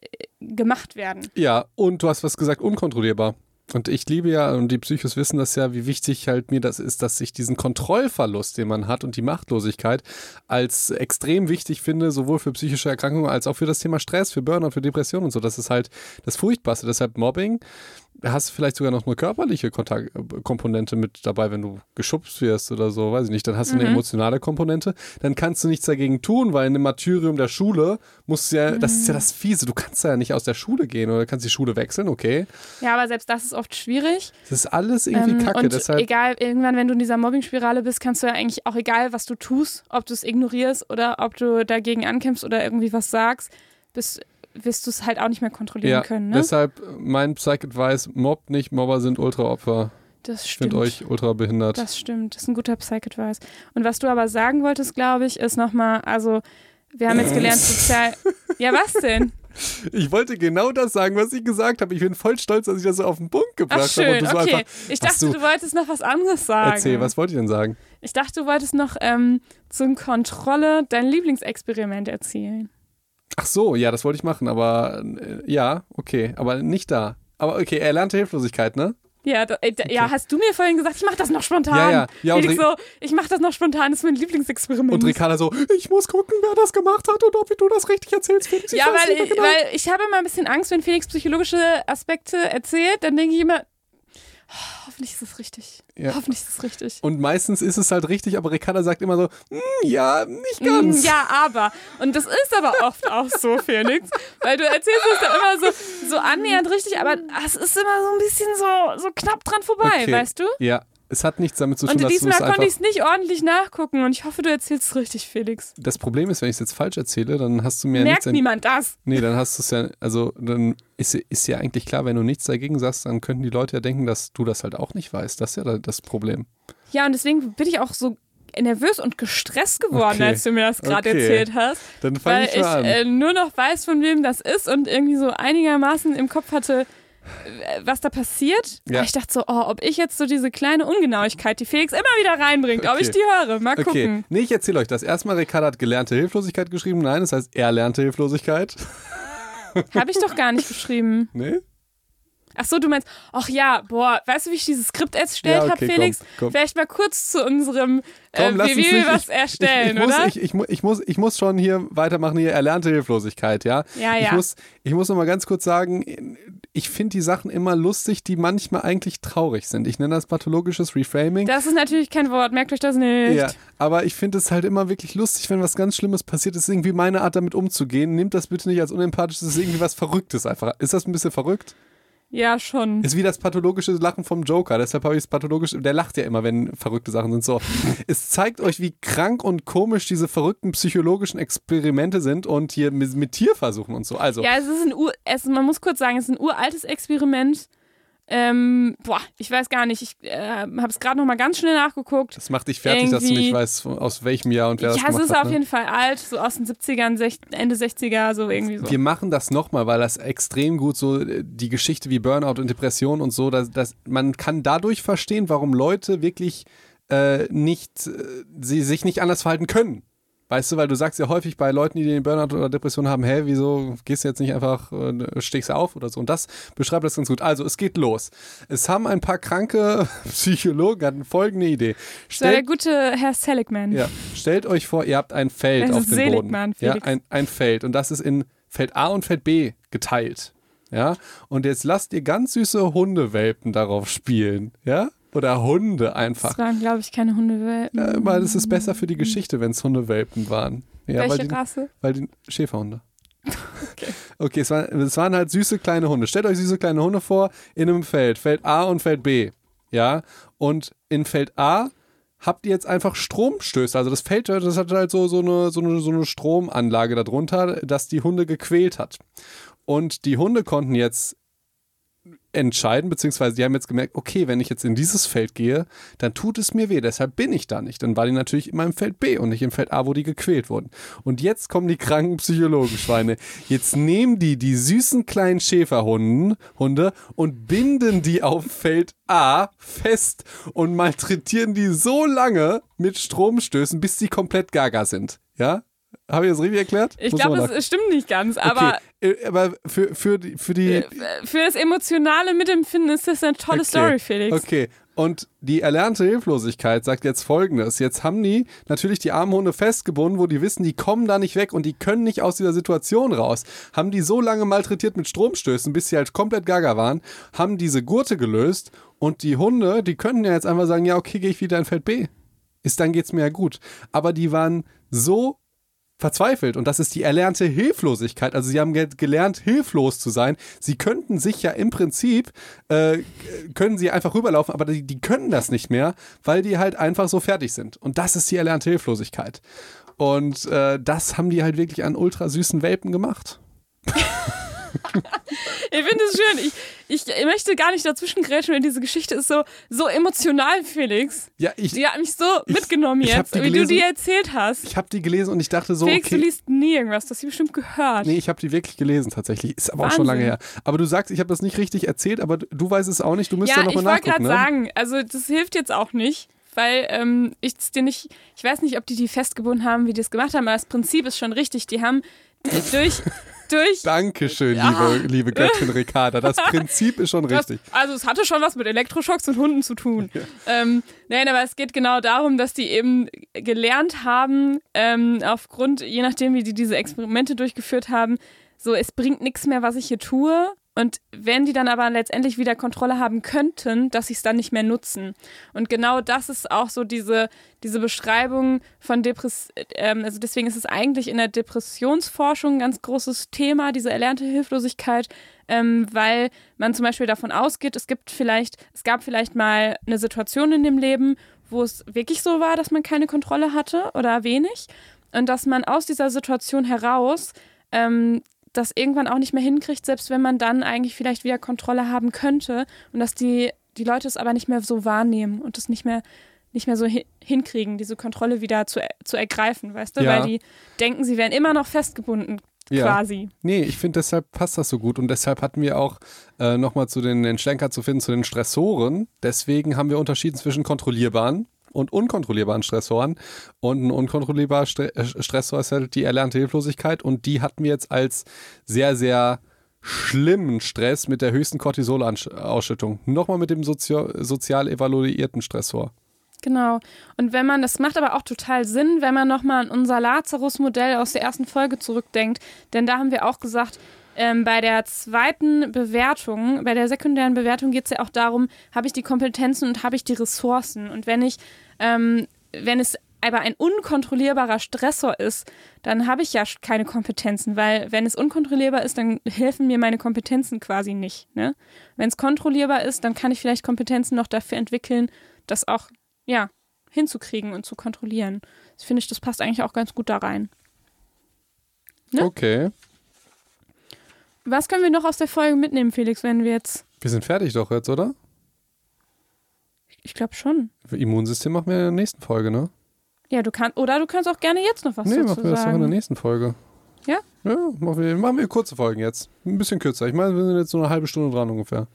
Speaker 1: äh, gemacht werden.
Speaker 2: Ja, und du hast was gesagt, unkontrollierbar. Und ich liebe ja, und die Psychos wissen das ja, wie wichtig halt mir das ist, dass ich diesen Kontrollverlust, den man hat und die Machtlosigkeit als extrem wichtig finde, sowohl für psychische Erkrankungen als auch für das Thema Stress, für Burnout, für Depressionen und so. Das ist halt das Furchtbarste. Deshalb Mobbing, hast du vielleicht sogar noch eine körperliche Kontakt Komponente mit dabei, wenn du geschubst wirst oder so, weiß ich nicht. Dann hast du eine
Speaker 1: Mhm.
Speaker 2: emotionale Komponente. Dann kannst du nichts dagegen tun, weil in dem Martyrium der Schule musst du ja, das
Speaker 1: Mhm.
Speaker 2: ist ja das Fiese, du kannst ja nicht aus der Schule gehen oder kannst die Schule wechseln, okay.
Speaker 1: Ja, aber selbst das ist oft schwierig.
Speaker 2: Das ist alles irgendwie
Speaker 1: Ähm,
Speaker 2: kacke.
Speaker 1: und
Speaker 2: Deshalb,
Speaker 1: egal, irgendwann, wenn du in dieser Mobbing-Spirale bist, kannst du ja eigentlich auch egal, was du tust, ob du es ignorierst oder ob du dagegen ankämpfst oder irgendwie was sagst, bist, wirst du es halt auch nicht mehr kontrollieren
Speaker 2: ja,
Speaker 1: können. Ne?
Speaker 2: deshalb mein Psych-Advice, mobbt nicht, Mobber sind Ultra-Opfer.
Speaker 1: das stimmt.
Speaker 2: euch ultra behindert.
Speaker 1: Das stimmt. Das ist ein guter Psych-Advice. Und was du aber sagen wolltest, glaube ich, ist nochmal, also, wir haben jetzt gelernt, sozial. Ja, was denn?
Speaker 2: Ich wollte genau das sagen, was ich gesagt habe. Ich bin voll stolz, dass ich das so auf den Punkt gebracht
Speaker 1: Ach,
Speaker 2: habe.
Speaker 1: Schön,
Speaker 2: so
Speaker 1: okay.
Speaker 2: einfach,
Speaker 1: Ich dachte,
Speaker 2: du-
Speaker 1: du wolltest noch was anderes sagen.
Speaker 2: erzähl, was wollte ich denn sagen?
Speaker 1: Ich dachte, du wolltest noch ähm, zum Kontrolle dein Lieblingsexperiment erzählen.
Speaker 2: Ach so, ja, das wollte ich machen, aber äh, ja, okay, aber nicht da. Aber okay, erlernte Hilflosigkeit, ne?
Speaker 1: Ja, da, äh, da, ja, hast du mir vorhin gesagt, ich mach das noch spontan.
Speaker 2: Ja, ja. Ja, und
Speaker 1: so, ich mach das noch spontan, das ist mein Lieblingsexperiment.
Speaker 2: Und Ricarda so, ich muss gucken, wer das gemacht hat und ob du das richtig erzählst, Felix. Ich
Speaker 1: ja, weil,
Speaker 2: genau.
Speaker 1: weil ich habe immer ein bisschen Angst, wenn Felix psychologische Aspekte erzählt, dann denke ich immer, hoffentlich ist es richtig.
Speaker 2: Ja.
Speaker 1: Hoffentlich ist es richtig.
Speaker 2: Und meistens ist es halt richtig, aber Ricarda sagt immer so, "Hm, ja, nicht
Speaker 1: Mm,
Speaker 2: ganz.
Speaker 1: Ja, aber. Und das ist aber oft auch so, Felix. Weil du erzählst es da immer so, so annähernd richtig, aber es ist immer so ein bisschen so, so knapp dran vorbei,
Speaker 2: Okay.
Speaker 1: weißt du?
Speaker 2: Ja, es hat nichts damit zu tun,
Speaker 1: Und
Speaker 2: dass du
Speaker 1: diesmal
Speaker 2: es
Speaker 1: konnte
Speaker 2: einfach...
Speaker 1: ich es nicht ordentlich nachgucken und ich hoffe, du erzählst es richtig, Felix.
Speaker 2: Das Problem ist, wenn ich es jetzt falsch erzähle, dann hast du mir ja
Speaker 1: Merkt
Speaker 2: nichts...
Speaker 1: niemand das.
Speaker 2: Nee, dann hast du es ja, also dann ist, ist ja eigentlich klar, wenn du nichts dagegen sagst, dann könnten die Leute ja denken, dass du das halt auch nicht weißt. Das ist ja da- das Problem.
Speaker 1: Ja, und deswegen bin ich auch so nervös und gestresst geworden,
Speaker 2: Okay.
Speaker 1: als du mir das gerade
Speaker 2: Okay.
Speaker 1: erzählt hast.
Speaker 2: Dann fange
Speaker 1: Weil
Speaker 2: ich
Speaker 1: ich äh, nur noch weiß, von wem das ist und irgendwie so einigermaßen im Kopf hatte, was da passiert.
Speaker 2: Ja.
Speaker 1: Ich dachte so, oh, ob ich jetzt so diese kleine Ungenauigkeit, die Felix immer wieder reinbringt, ob
Speaker 2: Okay.
Speaker 1: ich die höre. Mal
Speaker 2: Okay,
Speaker 1: gucken.
Speaker 2: nee, ich erzähle euch das. Erstmal, Ricarda hat gelernte Hilflosigkeit geschrieben. Nein, das heißt erlernte Hilflosigkeit.
Speaker 1: Habe ich doch gar nicht geschrieben.
Speaker 2: Nee?
Speaker 1: Ach so, du meinst, ach ja, boah, weißt du, wie ich dieses Skript erstellt
Speaker 2: Ja,
Speaker 1: habe,
Speaker 2: okay, komm,
Speaker 1: Felix?
Speaker 2: komm.
Speaker 1: Vielleicht mal kurz zu unserem,
Speaker 2: Komm,
Speaker 1: äh,
Speaker 2: lass
Speaker 1: wie, wir was
Speaker 2: Ich-
Speaker 1: erstellen,
Speaker 2: ich, ich, muss,
Speaker 1: oder?
Speaker 2: ich, ich, mu- ich, muss, ich muss schon hier weitermachen, hier erlernte Hilflosigkeit, ja?
Speaker 1: Ja,
Speaker 2: Ich
Speaker 1: ja.
Speaker 2: muss, ich muss noch mal ganz kurz sagen, ich finde die Sachen immer lustig, die manchmal eigentlich traurig sind. Ich nenne das pathologisches Reframing.
Speaker 1: das ist natürlich kein Wort, merkt euch das nicht.
Speaker 2: Ja, aber ich finde es halt immer wirklich lustig, wenn was ganz Schlimmes passiert. Das ist irgendwie meine Art, damit umzugehen. Nehmt das bitte nicht als unempathisch, das ist irgendwie was Verrücktes einfach. Ist das ein bisschen verrückt?
Speaker 1: Ja, schon.
Speaker 2: Ist wie das pathologische Lachen vom Joker. Deshalb habe ich es pathologisch. Der lacht ja immer, wenn verrückte Sachen sind. So. es zeigt euch, wie krank und komisch diese verrückten psychologischen Experimente sind und hier mit, mit Tierversuchen und so. Also,
Speaker 1: Ja, es ist ein Ur, es, man muss kurz sagen, es ist ein uraltes Experiment. Ähm, boah, ich weiß gar nicht. Ich äh, habe es gerade noch mal ganz schnell nachgeguckt.
Speaker 2: das macht dich fertig, dass du
Speaker 1: irgendwie-
Speaker 2: nicht weißt, aus welchem Jahr und wer
Speaker 1: Ja,
Speaker 2: das
Speaker 1: es
Speaker 2: gemacht
Speaker 1: ist
Speaker 2: hat.
Speaker 1: auf
Speaker 2: ne?
Speaker 1: jeden Fall alt, so aus den 70ern, sech, Ende 60er, so irgendwie so.
Speaker 2: Wir machen das nochmal, weil das extrem gut so äh, die Geschichte wie Burnout und Depression und so, dass, dass man kann dadurch verstehen, warum Leute wirklich äh, nicht, äh, sie sich nicht anders verhalten können. Weißt du, weil du sagst ja häufig bei Leuten, die den Burnout oder Depression haben, hä, wieso gehst du jetzt nicht einfach, äh, stehst du auf oder so. Und das beschreibt das ganz gut. Also, es geht los. Es haben ein paar kranke Psychologen hatten folgende Idee.
Speaker 1: war der
Speaker 2: Stellt,
Speaker 1: gute Herr Seligman.
Speaker 2: ja, stellt euch vor, ihr habt ein Feld
Speaker 1: Das
Speaker 2: auf dem Boden.
Speaker 1: Seligmann,
Speaker 2: Ja,
Speaker 1: Felix.
Speaker 2: ein, ein Feld. Und das ist in Feld A und Feld B geteilt. Ja, und jetzt lasst ihr ganz süße Hundewelpen darauf spielen. Ja, oder Hunde einfach.
Speaker 1: Das waren, glaube ich, keine Hundewelpen.
Speaker 2: Ja, weil es ist besser für die Geschichte, wenn es Hundewelpen waren. Ja,
Speaker 1: Welche
Speaker 2: weil die,
Speaker 1: Rasse?
Speaker 2: Weil die Schäferhunde. Okay, okay es, waren, es waren halt süße kleine Hunde. Stellt euch süße kleine Hunde vor in einem Feld, Feld A und Feld B. Ja, und in Feld A habt ihr jetzt einfach Stromstöße. Also das Feld, das hat halt so, so, eine, so, eine, so eine Stromanlage darunter, das die Hunde gequält hat. Und die Hunde konnten jetzt entscheiden, beziehungsweise die haben jetzt gemerkt, okay, wenn ich jetzt in dieses Feld gehe, dann tut es mir weh, deshalb bin ich da nicht. Dann war die natürlich immer im Feld B und nicht im Feld A, wo die gequält wurden. Und jetzt kommen die kranken Psychologenschweine. Jetzt nehmen die die süßen kleinen Schäferhunden Hunde und binden die auf Feld A fest und malträtieren die so lange mit Stromstößen, bis sie komplett gaga sind. Ja? Habe ich das richtig erklärt?
Speaker 1: Ich glaube, es stimmt nicht ganz, aber
Speaker 2: okay. Äh, aber für, für die, für die
Speaker 1: äh, für das emotionale Mitempfinden ist das eine tolle
Speaker 2: Okay.
Speaker 1: Story, Felix.
Speaker 2: Okay. Und die erlernte Hilflosigkeit sagt jetzt folgendes. Jetzt haben die natürlich die armen Hunde festgebunden, wo die wissen, die kommen da nicht weg und die können nicht aus dieser Situation raus. Haben die so lange malträtiert mit Stromstößen, bis sie halt komplett gaga waren, haben diese Gurte gelöst und die Hunde, die können ja jetzt einfach sagen, ja, okay, gehe ich wieder in Feld B. Ist, dann geht's mir ja gut. Aber die waren so verzweifelt und das ist die erlernte Hilflosigkeit. Also sie haben ge gelernt, hilflos zu sein. Sie könnten sich ja im Prinzip, äh, können sie einfach rüberlaufen, aber die, die können das nicht mehr, weil die halt einfach so fertig sind. Und das ist die erlernte Hilflosigkeit. Und äh, das haben die halt wirklich an ultra süßen Welpen gemacht.
Speaker 1: Ich finde es schön. Ich, ich möchte gar nicht dazwischen grätschen, weil diese Geschichte ist so, so emotional, Felix.
Speaker 2: Ja, ich,
Speaker 1: Die hat mich so
Speaker 2: Ich-
Speaker 1: mitgenommen
Speaker 2: ich
Speaker 1: jetzt,
Speaker 2: die
Speaker 1: wie du
Speaker 2: gelesen.
Speaker 1: die erzählt hast.
Speaker 2: ich habe die gelesen und ich dachte so,
Speaker 1: Felix, du
Speaker 2: okay.
Speaker 1: liest nie irgendwas, das hast du bestimmt gehört.
Speaker 2: Nee, ich habe die wirklich gelesen tatsächlich. Ist aber auch schon lange her.
Speaker 1: Wahnsinn.
Speaker 2: Aber du sagst, ich habe das nicht richtig erzählt, aber du weißt es auch nicht. Du müsstest ja,
Speaker 1: ja,
Speaker 2: noch
Speaker 1: ich
Speaker 2: mal
Speaker 1: wollte
Speaker 2: nachgucken.
Speaker 1: gerade
Speaker 2: Ne?
Speaker 1: sagen, also das hilft jetzt auch nicht, weil ähm, ich dir nicht, ich weiß nicht, ob die die festgebunden haben, wie die es gemacht haben, aber das Prinzip ist schon richtig. Die haben durch, durch
Speaker 2: Dankeschön,
Speaker 1: Ja.
Speaker 2: liebe, liebe Göttin Ricarda. Das Prinzip ist schon
Speaker 1: Das,
Speaker 2: richtig.
Speaker 1: also es hatte schon was mit Elektroschocks und Hunden zu tun. Ähm, nein, aber es geht genau darum, dass die eben gelernt haben, ähm, aufgrund, je nachdem, wie die diese Experimente durchgeführt haben, so es bringt nichts mehr, was ich hier tue. Und wenn die dann aber letztendlich wieder Kontrolle haben könnten, dass sie es dann nicht mehr nutzen. Und genau das ist auch so diese, diese Beschreibung von Depress ähm, also deswegen ist es eigentlich in der Depressionsforschung ein ganz großes Thema, diese erlernte Hilflosigkeit, ähm, weil man zum Beispiel davon ausgeht, es gibt vielleicht, es gab vielleicht mal eine Situation in dem Leben, wo es wirklich so war, dass man keine Kontrolle hatte oder wenig und dass man aus dieser Situation heraus ähm, das irgendwann auch nicht mehr hinkriegt, selbst wenn man dann eigentlich vielleicht wieder Kontrolle haben könnte und dass die, die Leute es aber nicht mehr so wahrnehmen und es nicht mehr nicht mehr so hi hinkriegen, diese Kontrolle wieder zu, zu ergreifen, weißt du?
Speaker 2: Ja.
Speaker 1: Weil die denken, sie wären immer noch festgebunden,
Speaker 2: Ja.
Speaker 1: quasi.
Speaker 2: Nee, ich finde, deshalb passt das so gut. Und deshalb hatten wir auch äh, nochmal zu den, den Schlenker zu finden, zu den Stressoren. Deswegen haben wir unterschieden zwischen kontrollierbaren und unkontrollierbaren Stressoren. Und ein unkontrollierbarer äh, Stressor ist halt die erlernte Hilflosigkeit. Und die hatten wir jetzt als sehr, sehr schlimmen Stress mit der höchsten Cortisolausschüttung. Nochmal mit dem sozio sozial evaluierten Stressor.
Speaker 1: Genau. Und wenn man, das macht aber auch total Sinn, wenn man nochmal an unser Lazarus-Modell aus der ersten Folge zurückdenkt. Denn da haben wir auch gesagt, ähm, bei der zweiten Bewertung, bei der sekundären Bewertung geht es ja auch darum, habe ich die Kompetenzen und habe ich die Ressourcen. Und wenn ich, ähm, wenn es aber ein unkontrollierbarer Stressor ist, dann habe ich ja keine Kompetenzen, weil wenn es unkontrollierbar ist, dann helfen mir meine Kompetenzen quasi nicht. Ne? Wenn es kontrollierbar ist, dann kann ich vielleicht Kompetenzen noch dafür entwickeln, das auch ja, hinzukriegen und zu kontrollieren. Das finde ich, das passt eigentlich auch ganz gut da rein. Ne?
Speaker 2: Okay.
Speaker 1: Was können wir noch aus der Folge mitnehmen, Felix, wenn wir jetzt.
Speaker 2: Wir sind fertig doch jetzt, oder?
Speaker 1: Ich glaube schon.
Speaker 2: Für Immunsystem machen wir in der nächsten Folge, ne?
Speaker 1: Ja, du kannst. Oder du kannst auch gerne jetzt noch was
Speaker 2: nee,
Speaker 1: dazu
Speaker 2: machen wir das doch in der nächsten Folge.
Speaker 1: Ja?
Speaker 2: Ja, machen wir, machen wir kurze Folgen jetzt. Ein bisschen kürzer. Ich meine, wir sind jetzt so eine halbe Stunde dran ungefähr.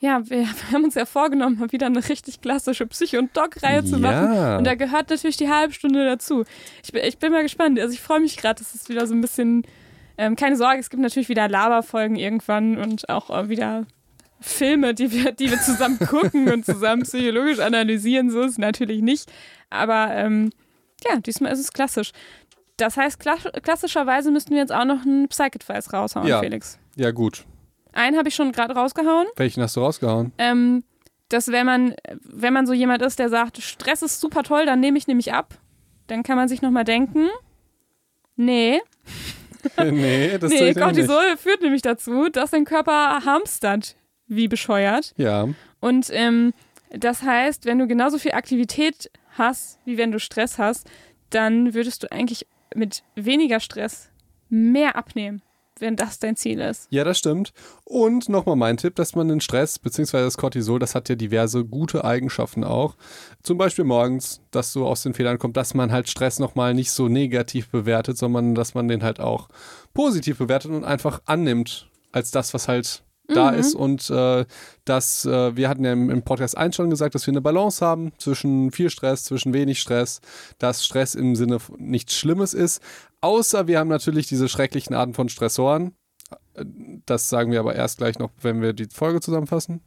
Speaker 1: Ja, wir, wir haben uns ja vorgenommen, mal wieder eine richtig klassische Psycho- und Doc-Reihe zu machen.
Speaker 2: Ja.
Speaker 1: Und da gehört natürlich die halbe Stunde dazu. Ich bin, ich bin mal gespannt. Also ich freue mich gerade, dass es wieder so ein bisschen. Ähm, keine Sorge, es gibt natürlich wieder Laberfolgen irgendwann und auch äh, wieder Filme, die wir, die wir zusammen gucken und zusammen psychologisch analysieren. So ist es natürlich nicht. Aber ähm, ja, diesmal ist es klassisch. Das heißt, kla- klassischerweise müssten wir jetzt auch noch einen Psych-Advice raushauen,
Speaker 2: Ja.
Speaker 1: Felix.
Speaker 2: Ja, gut.
Speaker 1: Einen habe ich schon gerade rausgehauen.
Speaker 2: Welchen hast du rausgehauen?
Speaker 1: Ähm, dass wenn man, wenn man so jemand ist, der sagt, Stress ist super toll, dann nehme ich nämlich ab, dann kann man sich nochmal denken, nee.
Speaker 2: nee, das
Speaker 1: nee, Cortisol führt nämlich dazu, dass dein Körper hamstert, wie bescheuert.
Speaker 2: Ja.
Speaker 1: Und ähm, das heißt, wenn du genauso viel Aktivität hast, wie wenn du Stress hast, dann würdest du eigentlich mit weniger Stress mehr abnehmen wenn das dein Ziel ist.
Speaker 2: Ja, das stimmt. Und nochmal mein Tipp, dass man den Stress bzw. das Cortisol, das hat ja diverse gute Eigenschaften auch. Zum Beispiel morgens, dass so aus den Fehlern kommt, dass man halt Stress nochmal nicht so negativ bewertet, sondern dass man den halt auch positiv bewertet und einfach annimmt als das, was halt da mhm. ist und äh, dass äh, wir hatten ja im, im, Podcast 1 schon gesagt, dass wir eine Balance haben zwischen viel Stress, zwischen wenig Stress, dass Stress im Sinne nichts Schlimmes ist, außer wir haben natürlich diese schrecklichen Arten von Stressoren. Das sagen wir aber erst gleich noch, wenn wir die Folge zusammenfassen.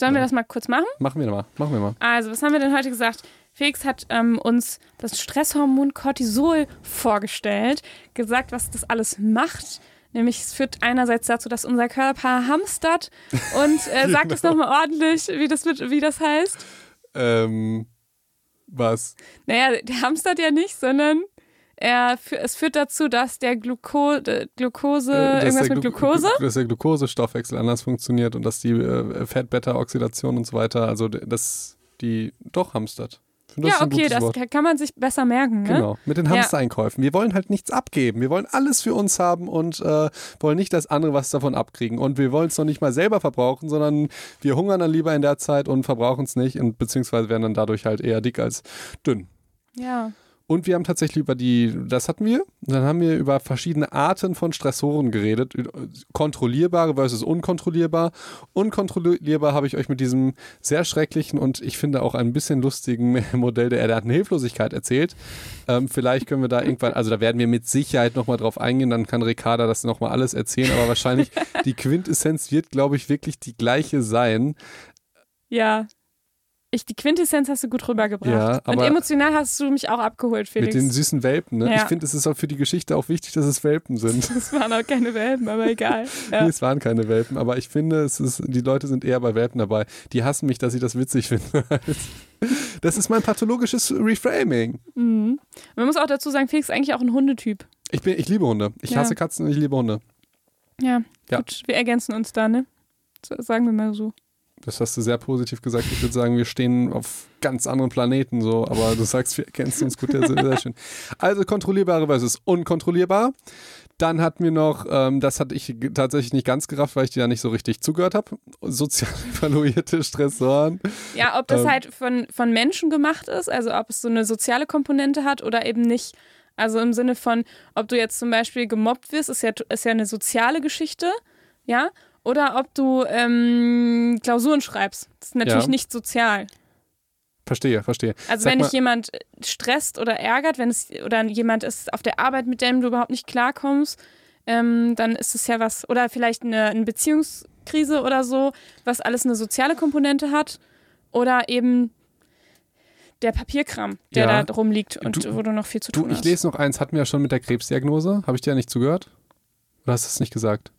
Speaker 1: Sollen ja. wir das mal kurz machen?
Speaker 2: Machen wir mal. Machen wir mal.
Speaker 1: Also, was haben wir denn heute gesagt? Felix hat ähm, uns das Stresshormon Cortisol vorgestellt, gesagt, was das alles macht Nämlich es führt einerseits dazu, dass unser Körper hamstert und äh, sagt genau. es nochmal ordentlich, wie das, wird, wie das heißt.
Speaker 2: Ähm, was?
Speaker 1: Naja, der hamstert ja nicht, sondern er, es führt dazu, dass der Gluko, Glucose, äh, irgendwas mit Glukose?
Speaker 2: Dass der Glukosestoffwechsel anders funktioniert und dass die äh, Fett-Beta-Oxidation und so weiter, also dass die doch hamstert.
Speaker 1: Ja, okay, das Wort. kann man sich besser merken. Ne?
Speaker 2: Genau, mit den Hamstereinkäufen. Wir wollen halt nichts abgeben. Wir wollen alles für uns haben und äh, wollen nicht, dass andere was davon abkriegen. Und wir wollen es noch nicht mal selber verbrauchen, sondern wir hungern dann lieber in der Zeit und verbrauchen es nicht und beziehungsweise werden dann dadurch halt eher dick als dünn.
Speaker 1: Ja.
Speaker 2: Und wir haben tatsächlich über die, das hatten wir, dann haben wir über verschiedene Arten von Stressoren geredet. Kontrollierbare versus unkontrollierbar. Unkontrollierbar habe ich euch mit diesem sehr schrecklichen und ich finde auch ein bisschen lustigen Modell der Hilflosigkeit erzählt. Ähm, vielleicht können wir da irgendwann, also da werden wir mit Sicherheit nochmal drauf eingehen, dann kann Ricarda das nochmal alles erzählen, aber wahrscheinlich die Quintessenz wird, glaube ich, wirklich die gleiche sein.
Speaker 1: Ja, ich, die Quintessenz hast du gut rübergebracht. Ja, aber und emotional hast du mich auch abgeholt, Felix.
Speaker 2: Mit den süßen Welpen, ne? Ja. Ich finde, es ist auch für die Geschichte auch wichtig, dass es Welpen sind.
Speaker 1: Es waren auch keine Welpen, aber egal.
Speaker 2: Ja. nee, es waren keine Welpen, aber ich finde, es ist, die Leute sind eher bei Welpen dabei. Die hassen mich, dass ich das witzig finde. das ist mein pathologisches Reframing.
Speaker 1: Mhm. Man muss auch dazu sagen, Felix ist eigentlich auch ein Hundetyp.
Speaker 2: Ich, bin, ich liebe Hunde. Ich ja. hasse Katzen und ich liebe Hunde.
Speaker 1: Ja, ja, gut. Wir ergänzen uns da, ne? Sagen wir mal so.
Speaker 2: Das hast du sehr positiv gesagt. Ich würde sagen, wir stehen auf ganz anderen Planeten so, aber du sagst, wir ergänzen uns gut, sehr, sehr schön. Also kontrollierbare versus unkontrollierbar. Dann hatten wir noch, ähm, das hatte ich tatsächlich nicht ganz gerafft, weil ich dir ja nicht so richtig zugehört habe, sozial evaluierte Stressoren.
Speaker 1: Ja, ob das ähm, halt von, von Menschen gemacht ist, also ob es so eine soziale Komponente hat oder eben nicht. Also im Sinne von, ob du jetzt zum Beispiel gemobbt wirst, ist ja, ist ja eine soziale Geschichte, ja, oder ob du ähm, Klausuren schreibst. Das ist natürlich ja. nicht sozial.
Speaker 2: Verstehe, verstehe.
Speaker 1: Also Sag wenn dich jemand stresst oder ärgert, wenn es oder jemand ist auf der Arbeit, mit dem du überhaupt nicht klarkommst, ähm, dann ist es ja was, oder vielleicht eine, eine, Beziehungskrise oder so, was alles eine soziale Komponente hat. Oder eben der Papierkram, der ja. da rumliegt und du, wo du noch viel zu tun
Speaker 2: du,
Speaker 1: hast.
Speaker 2: Ich lese noch eins, hatten wir ja schon mit der Krebsdiagnose. Habe ich dir ja nicht zugehört? Oder hast du es nicht gesagt?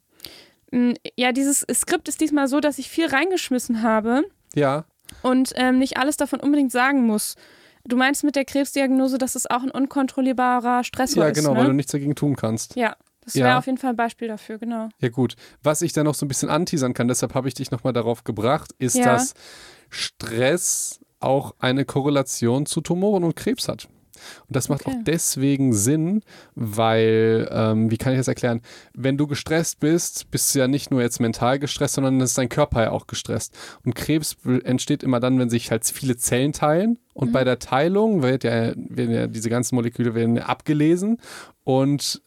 Speaker 1: Ja, dieses Skript ist diesmal so, dass ich viel reingeschmissen habe.
Speaker 2: Ja.
Speaker 1: Und ähm, nicht alles davon unbedingt sagen muss. Du meinst mit der Krebsdiagnose, dass es auch ein unkontrollierbarer Stressor ist?
Speaker 2: Ja, genau,
Speaker 1: ne?
Speaker 2: weil du nichts dagegen tun kannst.
Speaker 1: Ja. Das wäre ja. auf jeden Fall ein Beispiel dafür, genau.
Speaker 2: Ja, gut. Was ich da noch so ein bisschen anteasern kann, deshalb habe ich dich nochmal darauf gebracht, ist, ja. dass Stress auch eine Korrelation zu Tumoren und Krebs hat. Und das macht okay. auch deswegen Sinn, weil, ähm, wie kann ich das erklären? Wenn du gestresst bist, bist du ja nicht nur jetzt mental gestresst, sondern ist dein Körper ja auch gestresst. Und Krebs entsteht immer dann, wenn sich halt viele Zellen teilen. Und mhm. bei der Teilung wird ja, werden ja diese ganzen Moleküle werden abgelesen. Und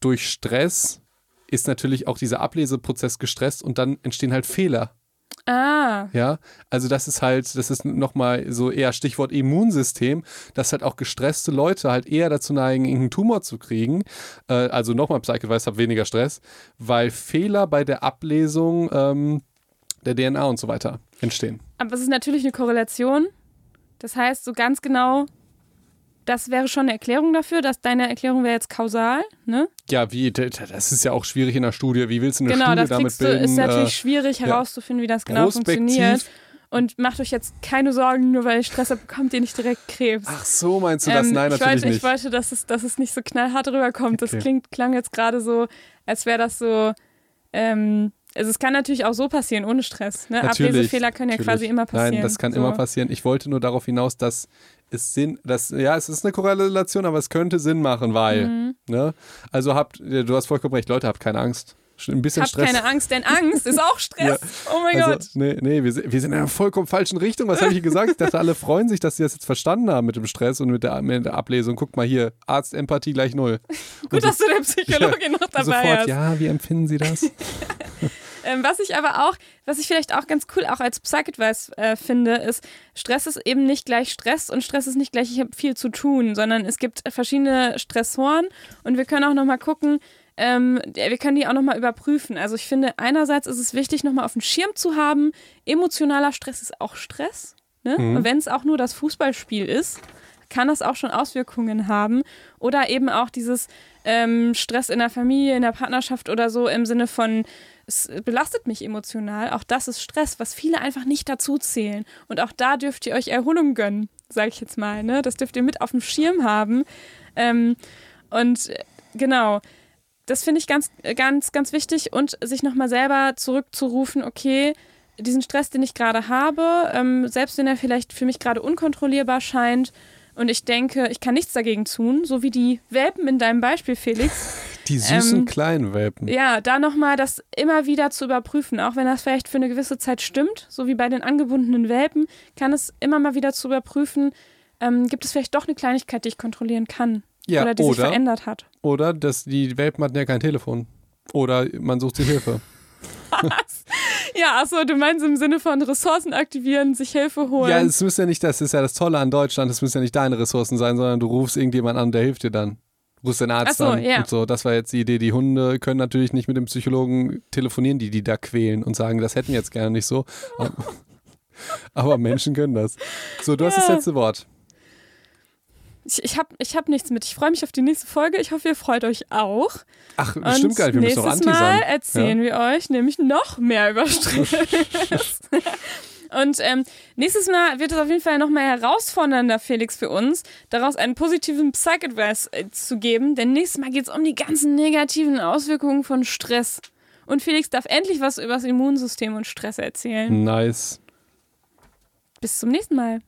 Speaker 2: durch Stress ist natürlich auch dieser Ableseprozess gestresst und dann entstehen halt Fehler.
Speaker 1: Ah.
Speaker 2: Ja, also das ist halt, das ist nochmal so eher Stichwort Immunsystem, dass halt auch gestresste Leute halt eher dazu neigen, irgendeinen Tumor zu kriegen. Äh, also nochmal Psychic habe weniger Stress, weil Fehler bei der Ablesung ähm, der DNA und so weiter entstehen.
Speaker 1: Aber es ist natürlich eine Korrelation. Das heißt, so ganz genau das wäre schon eine Erklärung dafür, dass deine Erklärung wäre jetzt kausal, ne?
Speaker 2: Ja, wie, das ist ja auch schwierig in der Studie. Wie willst du eine genau, Studie damit bilden?
Speaker 1: Genau, das ist natürlich äh, schwierig herauszufinden, wie das genau funktioniert. Und macht euch jetzt keine Sorgen, nur weil ihr Stress habt, bekommt ihr nicht direkt Krebs.
Speaker 2: Ach so, meinst du das?
Speaker 1: Ähm,
Speaker 2: Nein,
Speaker 1: ich
Speaker 2: natürlich
Speaker 1: wollte,
Speaker 2: nicht.
Speaker 1: Ich wollte, dass es, dass es nicht so knallhart rüberkommt. Das
Speaker 2: Okay.
Speaker 1: klingt, klang jetzt gerade so, als wäre das so. Ähm, also es kann natürlich auch so passieren, ohne Stress. Ne?
Speaker 2: Natürlich,
Speaker 1: Ablesefehler können ja
Speaker 2: natürlich.
Speaker 1: quasi immer passieren.
Speaker 2: Nein, das kann
Speaker 1: so.
Speaker 2: immer passieren. Ich wollte nur darauf hinaus, dass es Sinn, dass, ja, es ist eine Korrelation, aber es könnte Sinn machen, weil,
Speaker 1: Mhm.
Speaker 2: ne? Also habt, du hast vollkommen recht, Leute, habt keine Angst. Ein bisschen
Speaker 1: Habt
Speaker 2: Stress.
Speaker 1: keine Angst, denn Angst ist auch Stress. Oh mein
Speaker 2: also,
Speaker 1: Gott.
Speaker 2: Nee, nee, wir, sind- wir sind in einer vollkommen falschen Richtung. Was habe ich gesagt? Ich dachte, alle freuen sich, dass sie das jetzt verstanden haben mit dem Stress und mit der, mit der Ablesung. Guck mal hier, Arzt, Empathie gleich null.
Speaker 1: Gut, dass du der Psychologin noch dabei
Speaker 2: Sofort,
Speaker 1: hast.
Speaker 2: ja, wie empfinden Sie das?
Speaker 1: Ähm, was ich aber auch, was ich vielleicht auch ganz cool auch als Psych-Advice äh, finde, ist, Stress ist eben nicht gleich Stress und Stress ist nicht gleich, ich habe viel zu tun, sondern es gibt verschiedene Stressoren und wir können auch nochmal gucken, ähm, wir können die auch nochmal überprüfen. Also ich finde, einerseits ist es wichtig, nochmal auf dem Schirm zu haben, emotionaler Stress ist auch Stress. Ne? Und wenn es auch nur das Fußballspiel ist, kann das auch schon Auswirkungen haben. Oder eben auch dieses ähm, Stress in der Familie, in der Partnerschaft oder so im Sinne von, es belastet mich emotional. Auch das ist Stress, was viele einfach nicht dazu zählen. Und auch da dürft ihr euch Erholung gönnen, sage ich jetzt mal. Ne? Das dürft ihr mit auf dem Schirm haben. Ähm, und äh, genau, das finde ich ganz, ganz, ganz wichtig. Und sich nochmal selber zurückzurufen, okay, diesen Stress, den ich gerade habe, ähm, selbst wenn er vielleicht für mich gerade unkontrollierbar scheint, und ich denke, ich kann nichts dagegen tun, so wie die Welpen in deinem Beispiel, Felix.
Speaker 2: Die süßen
Speaker 1: Ähm,
Speaker 2: kleinen Welpen.
Speaker 1: Ja, da nochmal das immer wieder zu überprüfen, auch wenn das vielleicht für eine gewisse Zeit stimmt, so wie bei den angebundenen Welpen, kann es immer mal wieder zu überprüfen, ähm, gibt es vielleicht doch eine Kleinigkeit, die ich kontrollieren kann
Speaker 2: Ja,
Speaker 1: oder die sich
Speaker 2: oder,
Speaker 1: verändert hat.
Speaker 2: oder dass die Welpen hatten ja kein Telefon. Oder man sucht sich Hilfe.
Speaker 1: Ja, achso, du meinst im Sinne von Ressourcen aktivieren, sich Hilfe holen.
Speaker 2: Ja, es müsste ja nicht, das ist ja das Tolle an Deutschland, es müssen ja nicht deine Ressourcen sein, sondern du rufst irgendjemand an, der hilft dir dann. Rufst den Arzt
Speaker 1: so,
Speaker 2: an
Speaker 1: ja.
Speaker 2: und so. Das war jetzt die Idee. Die Hunde können natürlich nicht mit dem Psychologen telefonieren, die die da quälen und sagen, das hätten wir jetzt gerne nicht so. Aber, aber Menschen können das. So, du hast das
Speaker 1: Ja.
Speaker 2: letzte Wort.
Speaker 1: Ich, ich habe ich hab nichts mit. Ich freue mich auf die nächste Folge. Ich hoffe, ihr freut euch auch.
Speaker 2: Ach,
Speaker 1: Und
Speaker 2: stimmt gar nicht, wir müssen
Speaker 1: nächstes
Speaker 2: noch anteasern.
Speaker 1: Mal erzählen wir euch nämlich noch mehr über Stress. Und ähm, nächstes Mal wird es auf jeden Fall noch mal herausfordernder, Felix, für uns, daraus einen positiven Psych-Advice äh, zu geben. Denn nächstes Mal geht es um die ganzen negativen Auswirkungen von Stress. Und Felix darf endlich was über das Immunsystem und Stress erzählen.
Speaker 2: Nice.
Speaker 1: Bis zum nächsten Mal.